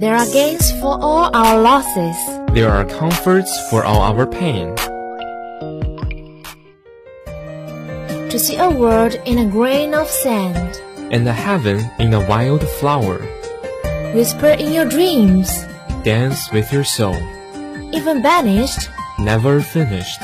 There are gains for all our losses. There are comforts for all our pain. To see a world in a grain of sand. And a heaven in a wild flower. Whisper in your dreams. Dance with your soul. Even banished. Never finished.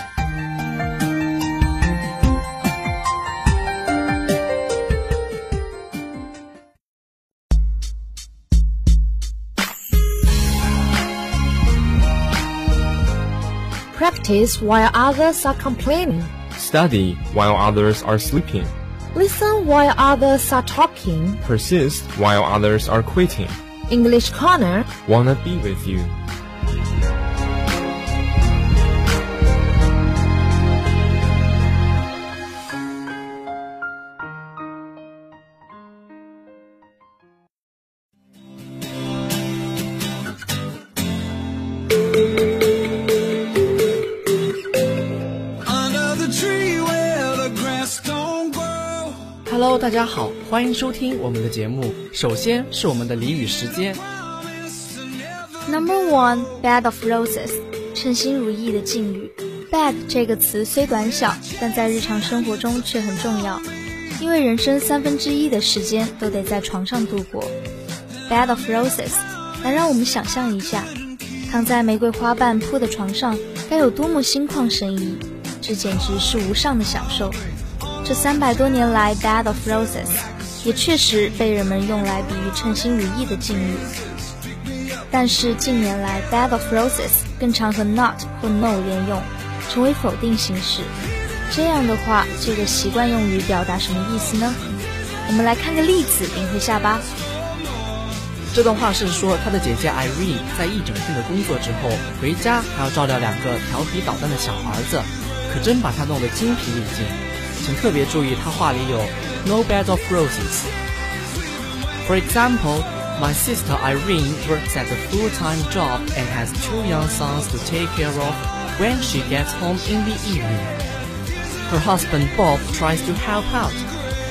Practice while others are complaining. Study while others are sleeping. Listen while others are talking. Persist while others are quitting. English Corner Wanna be with you. 大家好，欢迎收听我们的节目。首先是我们的俚语时间。Number one, bed of roses，称心如意的境遇。bed 这个词虽短小，但在日常生活中却很重要，因为人生三分之一的时间都得在床上度过。bed of roses，来让我们想象一下，躺在玫瑰花瓣铺的床上，该有多么心旷神怡，这简直是无上的享受。这三百多年来，bed of roses 也确实被人们用来比喻称心如意的境遇。但是近年来，bed of roses 更常和 not 或 no 连用，成为否定形式。这样的话，这个习惯用语表达什么意思呢？我们来看个例子，领会下吧。这段话是说，他的姐姐 Irene 在一整天的工作之后，回家还要照料两个调皮捣蛋的小儿子，可真把他弄得精疲力尽。请特别注意，他话里有 no bed of roses。For example, my sister Irene works at a full-time job and has two young sons to take care of when she gets home in the evening. Her husband Bob tries to help out,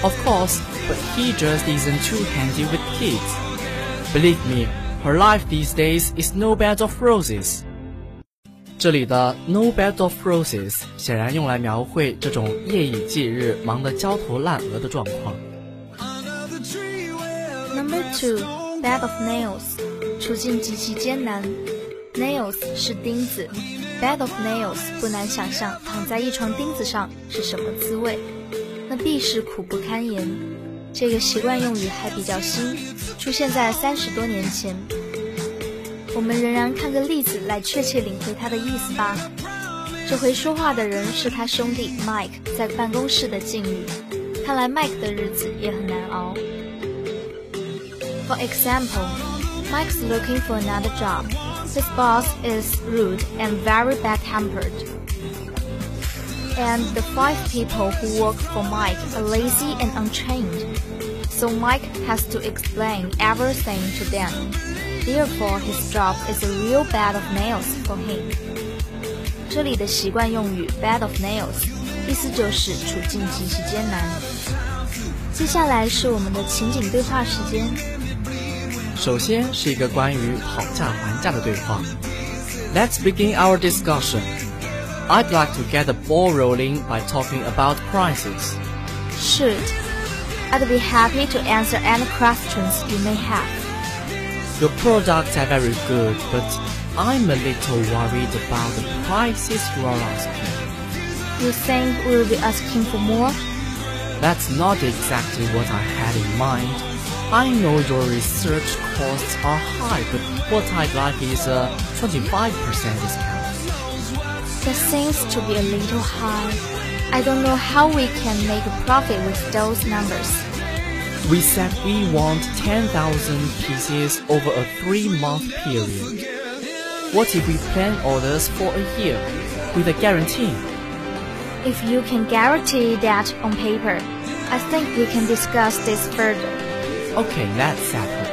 of course, but he just isn't too handy with kids. Believe me, her life these days is no bed of roses. 这里的 no bed of roses 显然用来描绘这种夜以继日、忙得焦头烂额的状况。Number two, bed of nails，处境极其艰难。Nails 是钉子，bed of nails 不难想象躺在一床钉子上是什么滋味，那必是苦不堪言。这个习惯用语还比较新，出现在三十多年前。我们仍然看个例子来确切领会它的意思吧。这回说话的人是他兄弟 Mike 在办公室的境遇，看来 Mike 的日子也很难熬。For example, Mike's looking for another job. His boss is rude and very bad-tempered. And the five people who work for Mike are lazy and untrained. So Mike has to explain everything to them. Therefore, his job is a real bed of nails for him. 这里的习惯用语 bed of nails 意思就是处境极其艰难。接下来是我们的情景对话时间。首先是一个关于讨价还价的对话。Let's begin our discussion. I'd like to get the ball rolling by talking about prices. Should. I'd be happy to answer any questions you may have. Your products are very good, but I'm a little worried about the prices you are asking. You think we'll be asking for more? That's not exactly what I had in mind. I know your research costs are high, but what I'd like is a 25% discount. That seems to be a little high. I don't know how we can make a profit with those numbers. We said we want 10,000 pieces over a three-month period. What if we plan orders for a year with a guarantee? If you can guarantee that on paper, I think we can discuss this further. Okay, that's settled.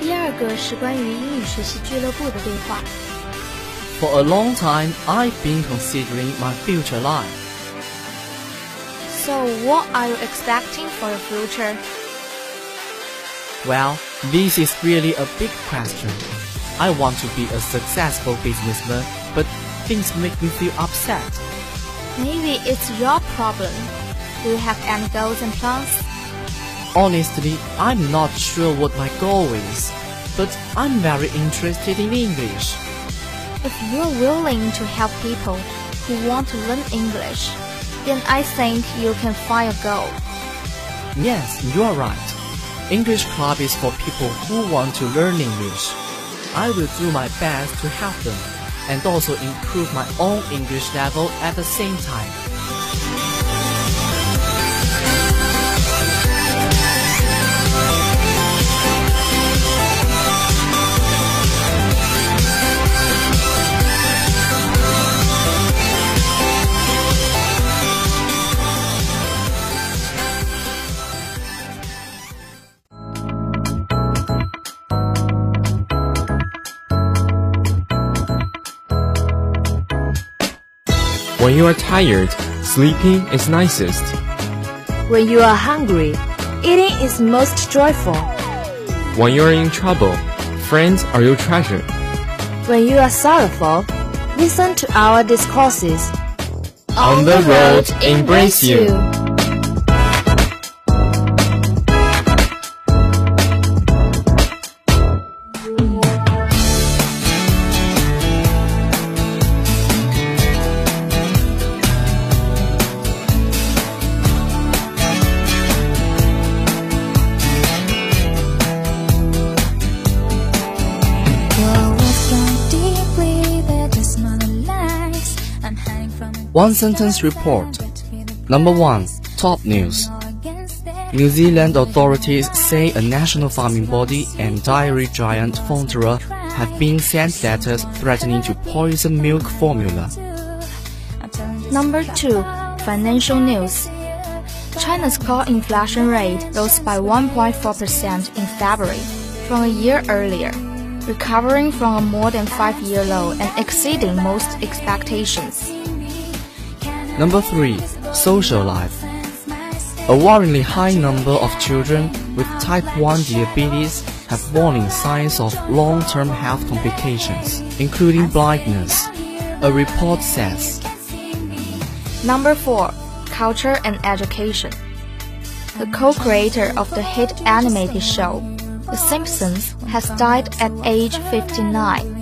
第二个是关于英语学习俱乐部的对话。 For a long time, I've been considering my future life. So, what are you expecting for your future? Well, This is really a big question. I want to be a successful businessman, but things make me feel upset. Maybe it's your problem. Do you have any goals and plans? Honestly, I'm not sure what my goal is, but I'm very interested in English. If you're willing to help people who want to learn English, then I think you can find a goal. Yes, you are right. English Club is for people who want to learn English. I will do my best to help them and also improve my own English level at the same time. When you are tired, sleeping is nicest. When you are hungry, eating is most joyful. When you are in trouble, friends are your treasure. When you are sorrowful, listen to our discourses. On the road, embrace you. One sentence report. Number one, top news. New Zealand authorities say a national farming body and dairy giant Fonterra have been sent letters threatening to poison milk formula. Number 2. Financial news. China's core inflation rate rose by 1.4% in February from a year earlier, recovering from a more than five-year low and exceeding most expectations. Number 3. Social life. A worryingly high number of children with type 1 diabetes have warning signs of long-term health complications, including blindness, a report says. Number 4. Culture and Education. The co-creator of the hit animated show, The Simpsons, has died at age 59.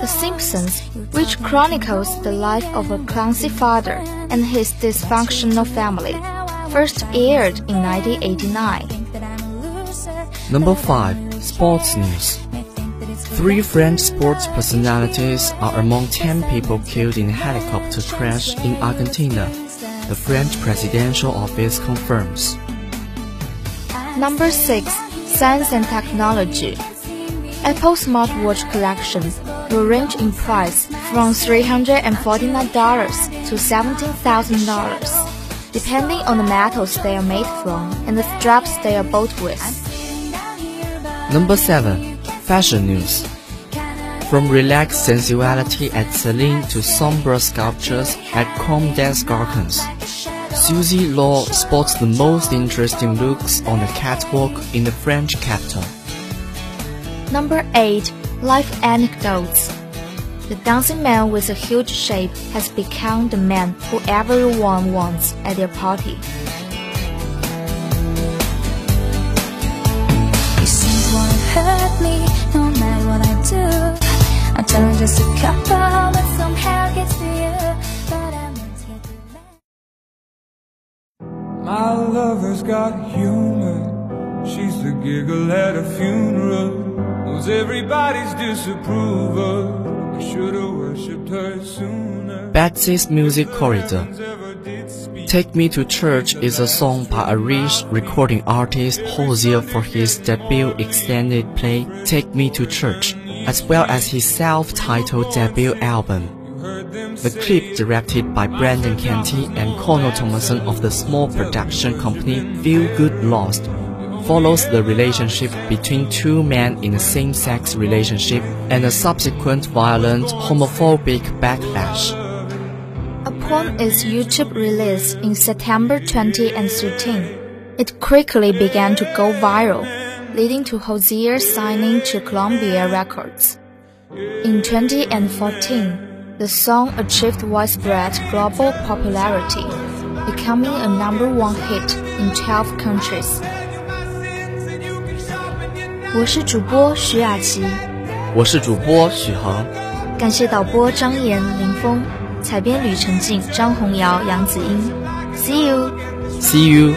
The Simpsons, which chronicles the life of a clumsy father and his dysfunctional family, first aired in 1989. Number 5. Sports news. Three French sports personalities are among 10 people killed in a helicopter crash in Argentina, the French presidential office confirms. Number 6. Science and Technology. Apple smartwatch collection will range in price from $349 to $17,000, depending on the metals they are made from and the straps they are bought with. Number 7. Fashion news. From relaxed sensuality at Celine to somber sculptures at Comme des Garçons, Susie Lau spots the most interesting looks on the catwalk in the French capital. Number 8. Life Anecdotes The dancing man with a huge shape has become the man who everyone wants at their party. You seem to wanna hurt me no matter what I do. I'm telling just a couple, but somehow gets to you. But I'm not taking. My lover's got humor. She's the giggle at a funeral. Everybody's disapproval. I should've worshipped her sooner. Betsy's Music Corridor. Ever did speak Take Me to Church is a song by Irish recording artist Hozier for his debut extended play Take Me to Church, as well as his self-titled debut album. The clip, directed by Brendan Canty and Conal Thomson of the small production company Feel Good Lost, follows the relationship between two men in a same-sex relationship and a subsequent violent homophobic backlash. Upon its YouTube release in September 2013, it quickly began to go viral. leading to Hozier's signing to Columbia Records. In 2014, the song achieved widespread global popularity, becoming a number one hit in 12 countries. 我是主播徐雅琪，我是主播许恒，感谢导播张岩、林峰，采编吕成静、张红瑶、杨子英。See you. See you.